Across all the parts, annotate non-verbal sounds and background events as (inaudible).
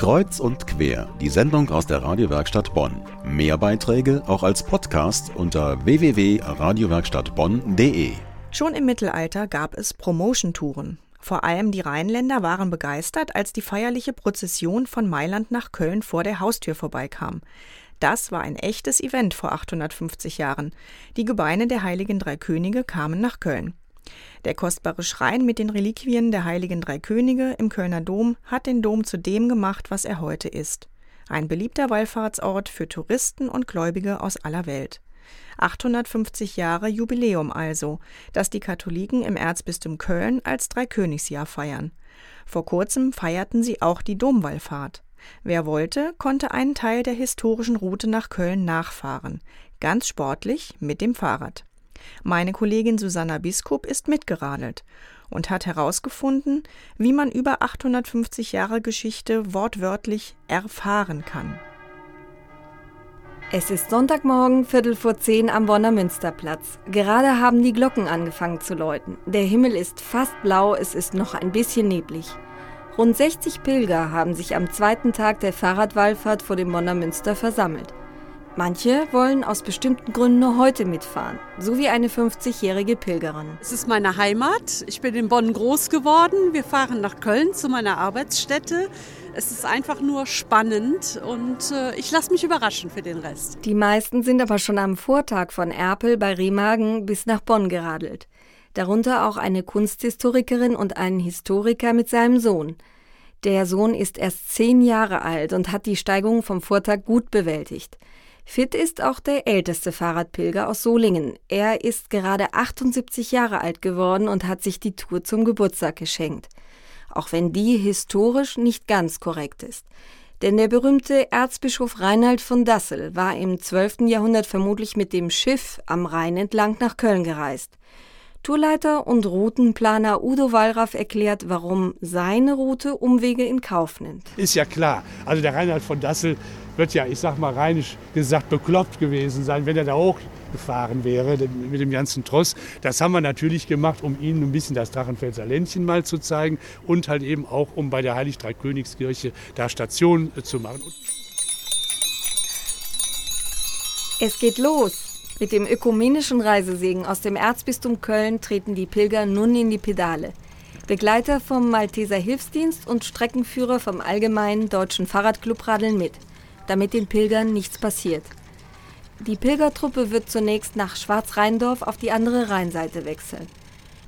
Kreuz und quer, die Sendung aus der Radiowerkstatt Bonn. Mehr Beiträge auch als Podcast unter www.radiowerkstattbonn.de. Schon im Mittelalter gab es Promotion-Touren. Vor allem die Rheinländer waren begeistert, als die feierliche Prozession von Mailand nach Köln vor der Haustür vorbeikam. Das war ein echtes Event vor 850 Jahren. Die Gebeine der heiligen drei Könige kamen nach Köln. Der kostbare Schrein mit den Reliquien der heiligen drei Könige im Kölner Dom hat den Dom zu dem gemacht, was er heute ist. Ein beliebter Wallfahrtsort für Touristen und Gläubige aus aller Welt. 850 Jahre Jubiläum also, das die Katholiken im Erzbistum Köln als Dreikönigsjahr feiern. Vor kurzem feierten sie auch die Domwallfahrt. Wer wollte, konnte einen Teil der historischen Route nach Köln nachfahren, ganz sportlich mit dem Fahrrad. Meine Kollegin Susanna Biskup ist mitgeradelt und hat herausgefunden, wie man über 850 Jahre Geschichte wortwörtlich erfahren kann. Es ist Sonntagmorgen, Viertel vor zehn am Bonner Münsterplatz. Gerade haben die Glocken angefangen zu läuten. Der Himmel ist fast blau, es ist noch ein bisschen neblig. Rund 60 Pilger haben sich am zweiten Tag der Fahrradwallfahrt vor dem Bonner Münster versammelt. Manche wollen aus bestimmten Gründen nur heute mitfahren, so wie eine 50-jährige Pilgerin. Es ist meine Heimat. Ich bin in Bonn groß geworden. Wir fahren nach Köln zu meiner Arbeitsstätte. Es ist einfach nur spannend und äh, ich lasse mich überraschen für den Rest. Die meisten sind aber schon am Vortag von Erpel bei Remagen bis nach Bonn geradelt. Darunter auch eine Kunsthistorikerin und ein Historiker mit seinem Sohn. Der Sohn ist erst zehn Jahre alt und hat die Steigung vom Vortag gut bewältigt. Fit ist auch der älteste Fahrradpilger aus Solingen. Er ist gerade 78 Jahre alt geworden und hat sich die Tour zum Geburtstag geschenkt. Auch wenn die historisch nicht ganz korrekt ist. Denn der berühmte Erzbischof Reinhard von Dassel war im 12. Jahrhundert vermutlich mit dem Schiff am Rhein entlang nach Köln gereist. Tourleiter und Routenplaner Udo Wallraff erklärt, warum seine Route Umwege in Kauf nimmt. Ist ja klar. Also der Reinhard von Dassel wird ja, ich sag mal rheinisch gesagt, bekloppt gewesen sein, wenn er da hochgefahren wäre mit dem ganzen Tross. Das haben wir natürlich gemacht, um Ihnen ein bisschen das Drachenfelser Ländchen mal zu zeigen und halt eben auch, um bei der Heilig-Drei-Königskirche da Station äh, zu machen. Es geht los. Mit dem ökumenischen Reisesegen aus dem Erzbistum Köln treten die Pilger nun in die Pedale. Begleiter vom Malteser Hilfsdienst und Streckenführer vom Allgemeinen Deutschen Fahrradclub radeln mit, damit den Pilgern nichts passiert. Die Pilgertruppe wird zunächst nach Schwarzrheindorf auf die andere Rheinseite wechseln.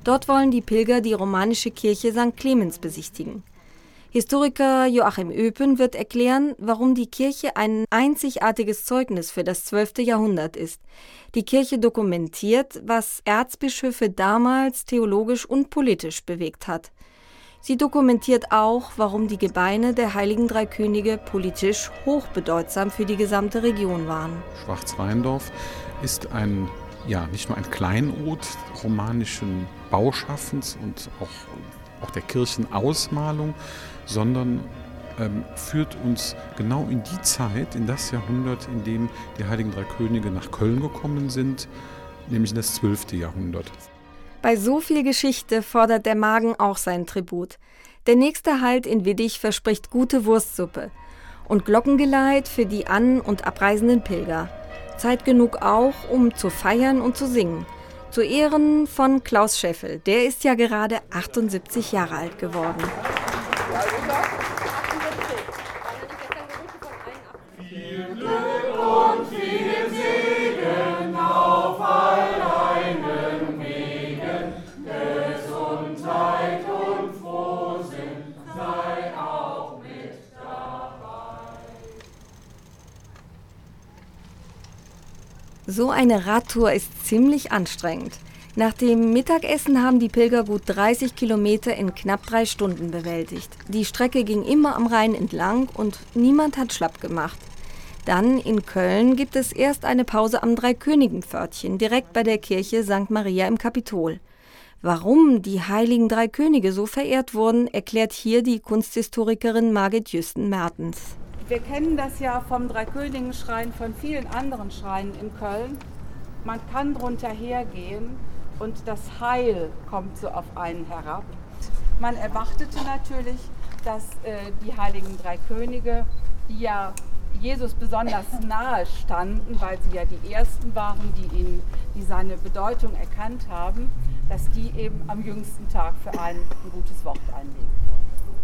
Dort wollen die Pilger die romanische Kirche St. Clemens besichtigen. Historiker Joachim Öpen wird erklären, warum die Kirche ein einzigartiges Zeugnis für das 12. Jahrhundert ist. Die Kirche dokumentiert, was Erzbischöfe damals theologisch und politisch bewegt hat. Sie dokumentiert auch, warum die Gebeine der heiligen drei Könige politisch hochbedeutsam für die gesamte Region waren. Schwarzweindorf ist ein ja, nicht nur ein Kleinod romanischen Bauschaffens und auch, auch der Kirchenausmalung, sondern ähm, führt uns genau in die Zeit, in das Jahrhundert, in dem die Heiligen Drei Könige nach Köln gekommen sind, nämlich in das 12. Jahrhundert. Bei so viel Geschichte fordert der Magen auch seinen Tribut. Der nächste Halt in Widdich verspricht gute Wurstsuppe und Glockengeleit für die an- und abreisenden Pilger. Zeit genug auch, um zu feiern und zu singen. Zu Ehren von Klaus Scheffel. Der ist ja gerade 78 Jahre alt geworden. So eine Radtour ist ziemlich anstrengend. Nach dem Mittagessen haben die Pilger gut 30 Kilometer in knapp drei Stunden bewältigt. Die Strecke ging immer am Rhein entlang und niemand hat schlapp gemacht. Dann in Köln gibt es erst eine Pause am Dreikönigenpförtchen, direkt bei der Kirche St. Maria im Kapitol. Warum die heiligen drei Könige so verehrt wurden, erklärt hier die Kunsthistorikerin Margit Jüsten-Mertens. Wir kennen das ja vom Dreikönigenschrein von vielen anderen Schreinen in Köln. Man kann drunter hergehen und das Heil kommt so auf einen herab. Man erwartete natürlich, dass äh, die heiligen drei Könige, die ja Jesus besonders (laughs) nahe standen, weil sie ja die ersten waren, die ihn, die seine Bedeutung erkannt haben, dass die eben am jüngsten Tag für einen ein gutes Wort einlegen.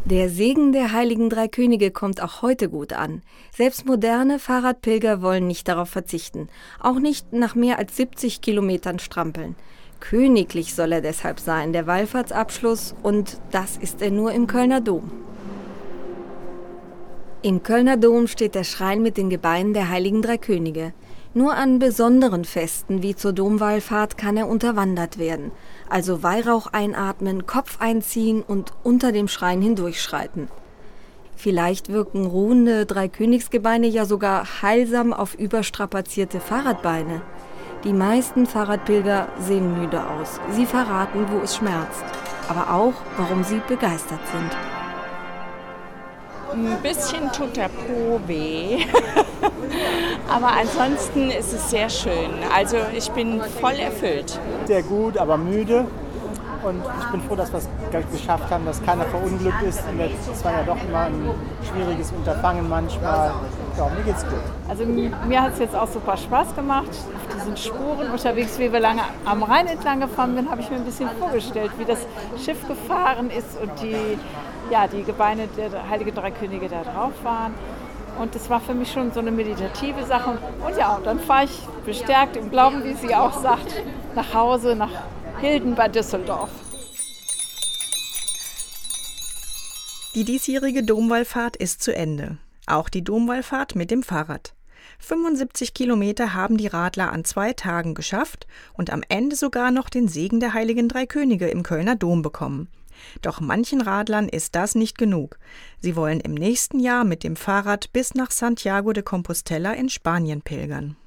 Der Segen der heiligen drei Könige kommt auch heute gut an. Selbst moderne Fahrradpilger wollen nicht darauf verzichten, auch nicht nach mehr als 70 Kilometern strampeln. Königlich soll er deshalb sein, der Wallfahrtsabschluss, und das ist er nur im Kölner Dom. Im Kölner Dom steht der Schrein mit den Gebeinen der heiligen drei Könige. Nur an besonderen Festen wie zur Domwallfahrt kann er unterwandert werden, also Weihrauch einatmen, Kopf einziehen und unter dem Schrein hindurchschreiten. Vielleicht wirken ruhende Dreikönigsgebeine ja sogar heilsam auf überstrapazierte Fahrradbeine. Die meisten Fahrradpilger sehen müde aus. Sie verraten, wo es schmerzt, aber auch, warum sie begeistert sind. Ein bisschen tut der Po weh, (laughs) aber ansonsten ist es sehr schön. Also ich bin voll erfüllt. Sehr gut, aber müde. Und ich bin froh, dass wir es geschafft haben, dass keiner verunglückt ist. Es war ja doch immer ein schwieriges Unterfangen manchmal. Ja, mir geht's gut. Also mir hat es jetzt auch super Spaß gemacht. Auf diesen Spuren unterwegs, wie wir lange am Rhein entlang gefahren sind, habe ich mir ein bisschen vorgestellt, wie das Schiff gefahren ist und die, ja, die Gebeine der Heilige Drei Könige da drauf waren. Und das war für mich schon so eine meditative Sache. Und ja, dann fahre ich bestärkt im Glauben, wie sie auch sagt, nach Hause, nach Hilden bei Düsseldorf. Die diesjährige Domwallfahrt ist zu Ende. Auch die Domwallfahrt mit dem Fahrrad. 75 Kilometer haben die Radler an zwei Tagen geschafft und am Ende sogar noch den Segen der Heiligen Drei Könige im Kölner Dom bekommen. Doch manchen Radlern ist das nicht genug. Sie wollen im nächsten Jahr mit dem Fahrrad bis nach Santiago de Compostela in Spanien pilgern.